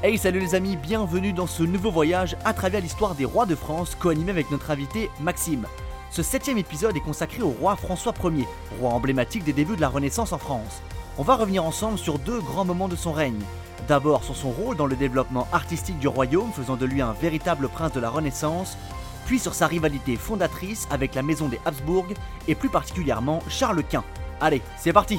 Hey salut les amis, bienvenue dans ce nouveau voyage à travers l'histoire des rois de France co-animé avec notre invité Maxime. Ce septième épisode est consacré au roi François Ier, roi emblématique des débuts de la Renaissance en France. On va revenir ensemble sur deux grands moments de son règne. D'abord sur son rôle dans le développement artistique du royaume, faisant de lui un véritable prince de la Renaissance, puis sur sa rivalité fondatrice avec la maison des Habsbourg et plus particulièrement Charles Quint. Allez, c'est parti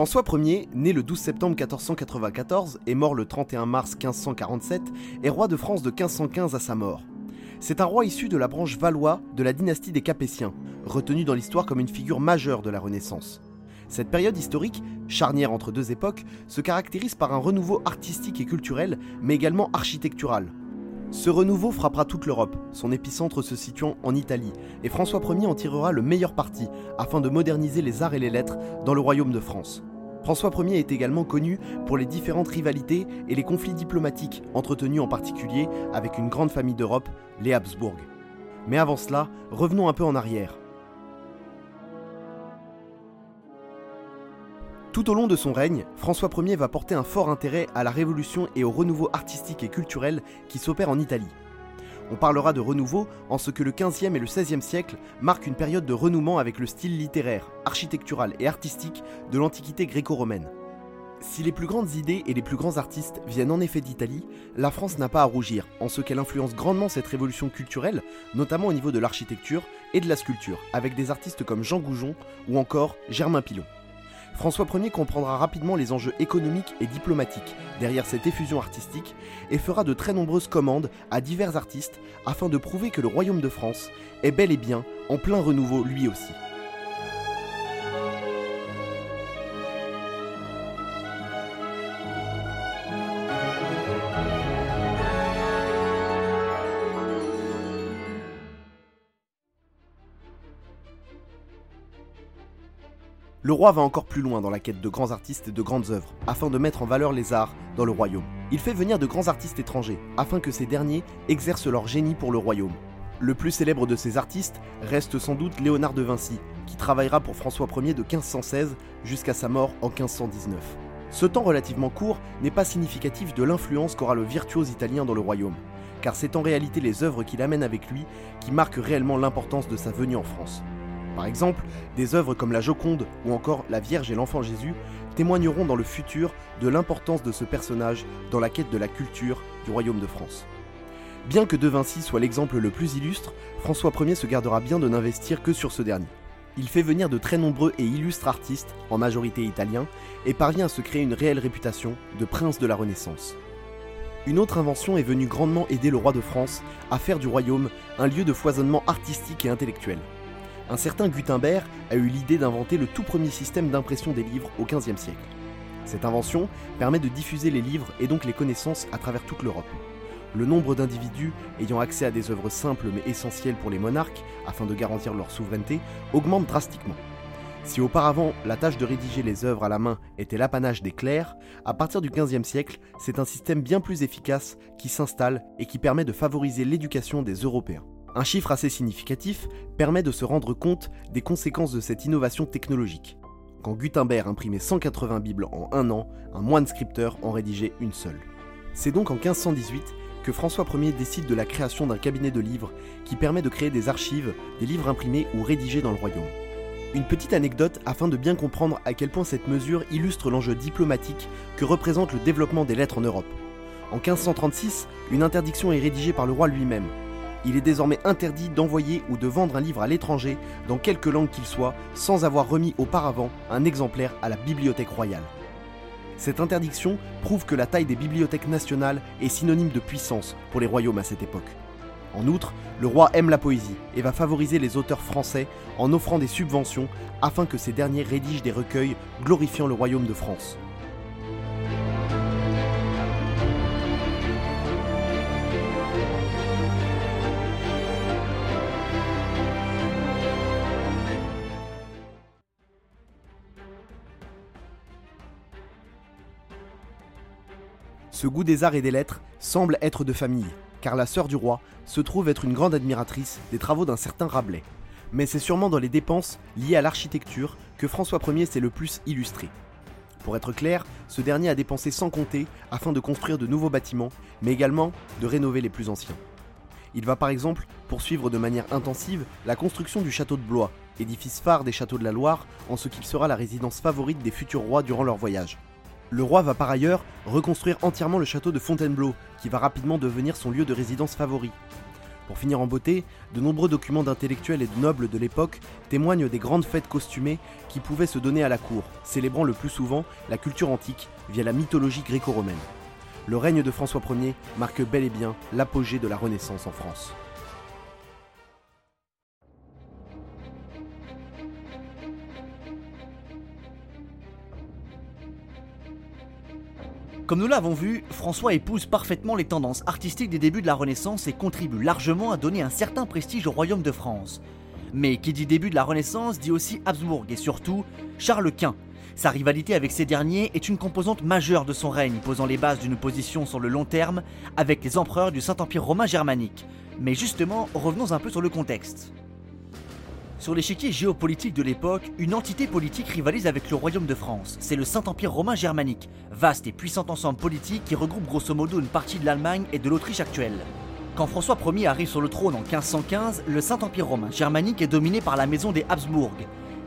François Ier, né le 12 septembre 1494 et mort le 31 mars 1547, est roi de France de 1515 à sa mort. C'est un roi issu de la branche valois de la dynastie des Capétiens, retenu dans l'histoire comme une figure majeure de la Renaissance. Cette période historique, charnière entre deux époques, se caractérise par un renouveau artistique et culturel, mais également architectural. Ce renouveau frappera toute l'Europe, son épicentre se situant en Italie, et François Ier en tirera le meilleur parti afin de moderniser les arts et les lettres dans le royaume de France. François Ier est également connu pour les différentes rivalités et les conflits diplomatiques entretenus en particulier avec une grande famille d'Europe, les Habsbourg. Mais avant cela, revenons un peu en arrière. Tout au long de son règne, François Ier va porter un fort intérêt à la révolution et au renouveau artistique et culturel qui s'opère en Italie. On parlera de renouveau en ce que le 15e et le 16e siècle marquent une période de renouement avec le style littéraire, architectural et artistique de l'Antiquité gréco-romaine. Si les plus grandes idées et les plus grands artistes viennent en effet d'Italie, la France n'a pas à rougir, en ce qu'elle influence grandement cette révolution culturelle, notamment au niveau de l'architecture et de la sculpture, avec des artistes comme Jean Goujon ou encore Germain Pilon. François Ier comprendra rapidement les enjeux économiques et diplomatiques derrière cette effusion artistique et fera de très nombreuses commandes à divers artistes afin de prouver que le royaume de France est bel et bien en plein renouveau lui aussi. Le roi va encore plus loin dans la quête de grands artistes et de grandes œuvres, afin de mettre en valeur les arts dans le royaume. Il fait venir de grands artistes étrangers, afin que ces derniers exercent leur génie pour le royaume. Le plus célèbre de ces artistes reste sans doute Léonard de Vinci, qui travaillera pour François Ier de 1516 jusqu'à sa mort en 1519. Ce temps relativement court n'est pas significatif de l'influence qu'aura le virtuose italien dans le royaume, car c'est en réalité les œuvres qu'il amène avec lui qui marquent réellement l'importance de sa venue en France. Par exemple, des œuvres comme la Joconde ou encore La Vierge et l'Enfant Jésus témoigneront dans le futur de l'importance de ce personnage dans la quête de la culture du royaume de France. Bien que De Vinci soit l'exemple le plus illustre, François Ier se gardera bien de n'investir que sur ce dernier. Il fait venir de très nombreux et illustres artistes, en majorité italiens, et parvient à se créer une réelle réputation de prince de la Renaissance. Une autre invention est venue grandement aider le roi de France à faire du royaume un lieu de foisonnement artistique et intellectuel un certain Gutenberg a eu l'idée d'inventer le tout premier système d'impression des livres au XVe siècle. Cette invention permet de diffuser les livres et donc les connaissances à travers toute l'Europe. Le nombre d'individus ayant accès à des œuvres simples mais essentielles pour les monarques afin de garantir leur souveraineté augmente drastiquement. Si auparavant la tâche de rédiger les œuvres à la main était l'apanage des clercs, à partir du XVe siècle, c'est un système bien plus efficace qui s'installe et qui permet de favoriser l'éducation des Européens. Un chiffre assez significatif permet de se rendre compte des conséquences de cette innovation technologique. Quand Gutenberg imprimait 180 Bibles en un an, un moine scripteur en rédigeait une seule. C'est donc en 1518 que François Ier décide de la création d'un cabinet de livres qui permet de créer des archives, des livres imprimés ou rédigés dans le royaume. Une petite anecdote afin de bien comprendre à quel point cette mesure illustre l'enjeu diplomatique que représente le développement des lettres en Europe. En 1536, une interdiction est rédigée par le roi lui-même, il est désormais interdit d'envoyer ou de vendre un livre à l'étranger, dans quelque langue qu'il soit, sans avoir remis auparavant un exemplaire à la Bibliothèque royale. Cette interdiction prouve que la taille des bibliothèques nationales est synonyme de puissance pour les royaumes à cette époque. En outre, le roi aime la poésie et va favoriser les auteurs français en offrant des subventions afin que ces derniers rédigent des recueils glorifiant le royaume de France. Ce goût des arts et des lettres semble être de famille, car la sœur du roi se trouve être une grande admiratrice des travaux d'un certain Rabelais. Mais c'est sûrement dans les dépenses liées à l'architecture que François Ier s'est le plus illustré. Pour être clair, ce dernier a dépensé sans compter afin de construire de nouveaux bâtiments, mais également de rénover les plus anciens. Il va par exemple poursuivre de manière intensive la construction du château de Blois, édifice phare des châteaux de la Loire, en ce qu'il sera la résidence favorite des futurs rois durant leur voyage. Le roi va par ailleurs reconstruire entièrement le château de Fontainebleau, qui va rapidement devenir son lieu de résidence favori. Pour finir en beauté, de nombreux documents d'intellectuels et de nobles de l'époque témoignent des grandes fêtes costumées qui pouvaient se donner à la cour, célébrant le plus souvent la culture antique via la mythologie gréco-romaine. Le règne de François Ier marque bel et bien l'apogée de la Renaissance en France. Comme nous l'avons vu, François épouse parfaitement les tendances artistiques des débuts de la Renaissance et contribue largement à donner un certain prestige au royaume de France. Mais qui dit début de la Renaissance dit aussi Habsbourg et surtout Charles Quint. Sa rivalité avec ces derniers est une composante majeure de son règne, posant les bases d'une position sur le long terme avec les empereurs du Saint-Empire romain germanique. Mais justement, revenons un peu sur le contexte. Sur l'échiquier géopolitique de l'époque, une entité politique rivalise avec le royaume de France. C'est le Saint-Empire romain germanique, vaste et puissant ensemble politique qui regroupe grosso modo une partie de l'Allemagne et de l'Autriche actuelle. Quand François Ier arrive sur le trône en 1515, le Saint-Empire romain germanique est dominé par la maison des Habsbourg.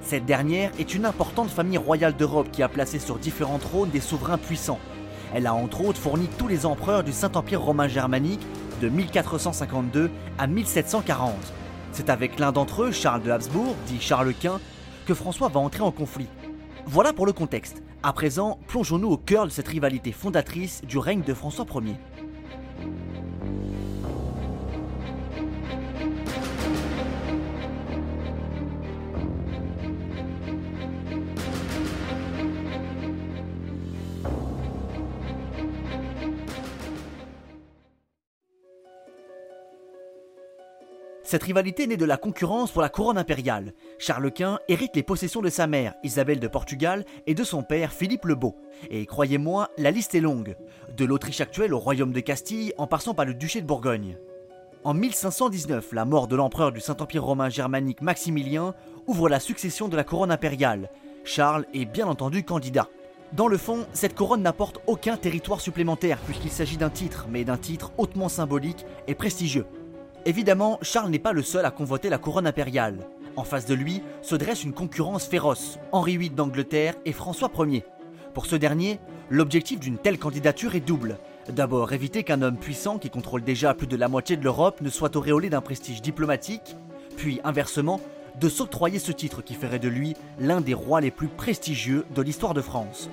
Cette dernière est une importante famille royale d'Europe qui a placé sur différents trônes des souverains puissants. Elle a entre autres fourni tous les empereurs du Saint-Empire romain germanique de 1452 à 1740. C'est avec l'un d'entre eux, Charles de Habsbourg, dit Charles Quint, que François va entrer en conflit. Voilà pour le contexte. À présent, plongeons-nous au cœur de cette rivalité fondatrice du règne de François Ier. Cette rivalité naît de la concurrence pour la couronne impériale. Charles Quint hérite les possessions de sa mère, Isabelle de Portugal, et de son père, Philippe le Beau. Et croyez-moi, la liste est longue. De l'Autriche actuelle au royaume de Castille, en passant par le duché de Bourgogne. En 1519, la mort de l'empereur du Saint-Empire romain germanique Maximilien ouvre la succession de la couronne impériale. Charles est bien entendu candidat. Dans le fond, cette couronne n'apporte aucun territoire supplémentaire puisqu'il s'agit d'un titre, mais d'un titre hautement symbolique et prestigieux. Évidemment, Charles n'est pas le seul à convoiter la couronne impériale. En face de lui se dresse une concurrence féroce, Henri VIII d'Angleterre et François Ier. Pour ce dernier, l'objectif d'une telle candidature est double. D'abord, éviter qu'un homme puissant qui contrôle déjà plus de la moitié de l'Europe ne soit auréolé d'un prestige diplomatique, puis inversement, de s'octroyer ce titre qui ferait de lui l'un des rois les plus prestigieux de l'histoire de France.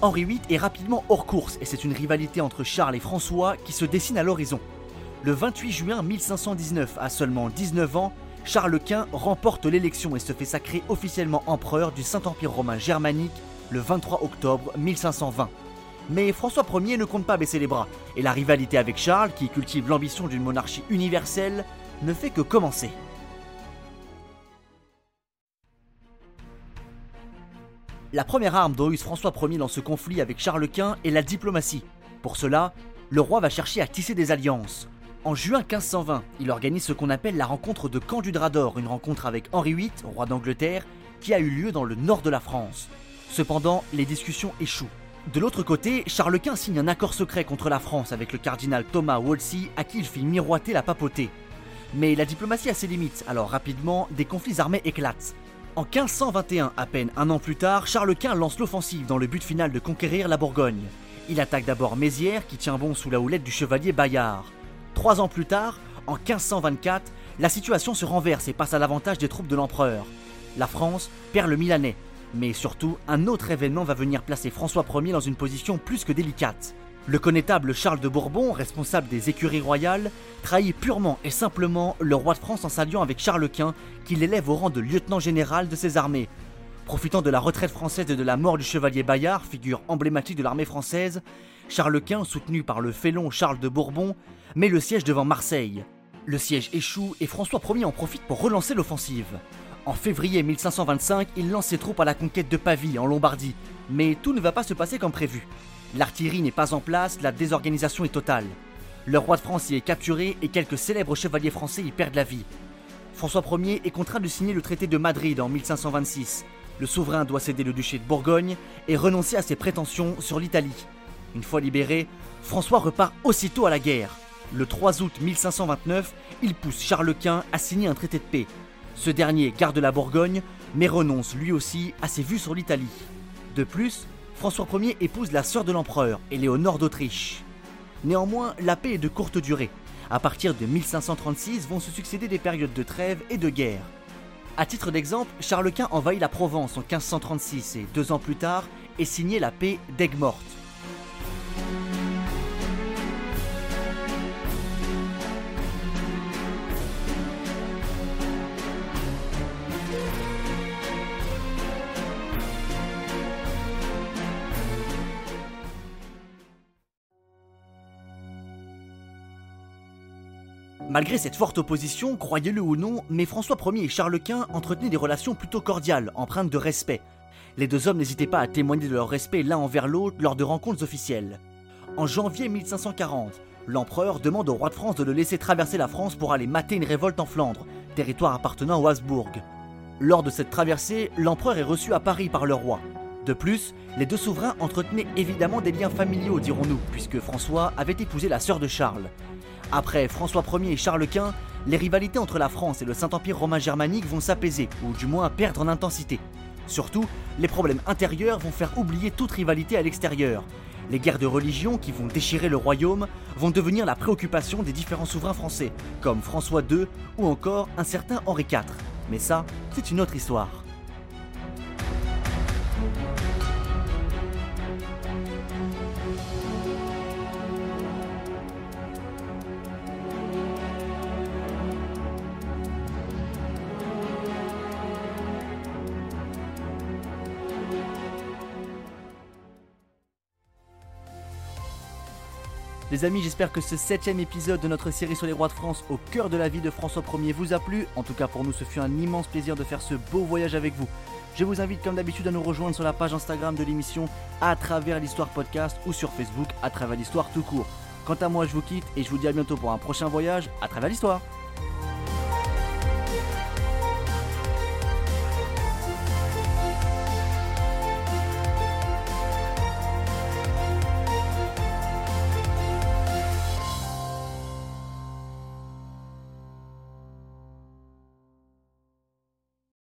Henri VIII est rapidement hors course et c'est une rivalité entre Charles et François qui se dessine à l'horizon. Le 28 juin 1519, à seulement 19 ans, Charles Quint remporte l'élection et se fait sacrer officiellement empereur du Saint-Empire romain germanique le 23 octobre 1520. Mais François Ier ne compte pas baisser les bras, et la rivalité avec Charles, qui cultive l'ambition d'une monarchie universelle, ne fait que commencer. La première arme dont use François Ier dans ce conflit avec Charles Quint est la diplomatie. Pour cela, le roi va chercher à tisser des alliances. En juin 1520, il organise ce qu'on appelle la rencontre de Camp du Drap d'Or, une rencontre avec Henri VIII, roi d'Angleterre, qui a eu lieu dans le nord de la France. Cependant, les discussions échouent. De l'autre côté, Charles Quint signe un accord secret contre la France avec le cardinal Thomas Wolsey, à qui il fit miroiter la papauté. Mais la diplomatie a ses limites, alors rapidement, des conflits armés éclatent. En 1521, à peine un an plus tard, Charles Quint lance l'offensive dans le but final de conquérir la Bourgogne. Il attaque d'abord Mézières, qui tient bon sous la houlette du chevalier Bayard. Trois ans plus tard, en 1524, la situation se renverse et passe à l'avantage des troupes de l'empereur. La France perd le Milanais, mais surtout un autre événement va venir placer François Ier dans une position plus que délicate. Le connétable Charles de Bourbon, responsable des écuries royales, trahit purement et simplement le roi de France en s'alliant avec Charles Quint, qui l'élève au rang de lieutenant général de ses armées. Profitant de la retraite française et de la mort du chevalier Bayard, figure emblématique de l'armée française, Charles Quint, soutenu par le félon Charles de Bourbon, met le siège devant Marseille. Le siège échoue et François Ier en profite pour relancer l'offensive. En février 1525, il lance ses troupes à la conquête de Pavie, en Lombardie, mais tout ne va pas se passer comme prévu. L'artillerie n'est pas en place, la désorganisation est totale. Le roi de France y est capturé et quelques célèbres chevaliers français y perdent la vie. François Ier est contraint de signer le traité de Madrid en 1526. Le souverain doit céder le duché de Bourgogne et renoncer à ses prétentions sur l'Italie. Une fois libéré, François repart aussitôt à la guerre. Le 3 août 1529, il pousse Charles Quint à signer un traité de paix. Ce dernier garde la Bourgogne, mais renonce lui aussi à ses vues sur l'Italie. De plus, François Ier épouse la sœur de l'empereur, Éléonore d'Autriche. Néanmoins, la paix est de courte durée. À partir de 1536 vont se succéder des périodes de trêve et de guerre. A titre d'exemple, Charles Quint envahit la Provence en 1536 et deux ans plus tard est signé la paix d'Aigues-Mortes. Malgré cette forte opposition, croyez-le ou non, mais François Ier et Charles Quint entretenaient des relations plutôt cordiales, empreintes de respect. Les deux hommes n'hésitaient pas à témoigner de leur respect l'un envers l'autre lors de rencontres officielles. En janvier 1540, l'empereur demande au roi de France de le laisser traverser la France pour aller mater une révolte en Flandre, territoire appartenant aux Habsbourg. Lors de cette traversée, l'empereur est reçu à Paris par le roi. De plus, les deux souverains entretenaient évidemment des liens familiaux, dirons-nous, puisque François avait épousé la sœur de Charles. Après François Ier et Charles Quint, les rivalités entre la France et le Saint-Empire romain germanique vont s'apaiser, ou du moins perdre en intensité. Surtout, les problèmes intérieurs vont faire oublier toute rivalité à l'extérieur. Les guerres de religion qui vont déchirer le royaume vont devenir la préoccupation des différents souverains français, comme François II ou encore un certain Henri IV. Mais ça, c'est une autre histoire. Les amis, j'espère que ce septième épisode de notre série sur les rois de France au cœur de la vie de François Ier vous a plu. En tout cas, pour nous, ce fut un immense plaisir de faire ce beau voyage avec vous. Je vous invite comme d'habitude à nous rejoindre sur la page Instagram de l'émission à travers l'histoire podcast ou sur Facebook à travers l'histoire tout court. Quant à moi, je vous quitte et je vous dis à bientôt pour un prochain voyage à travers l'histoire.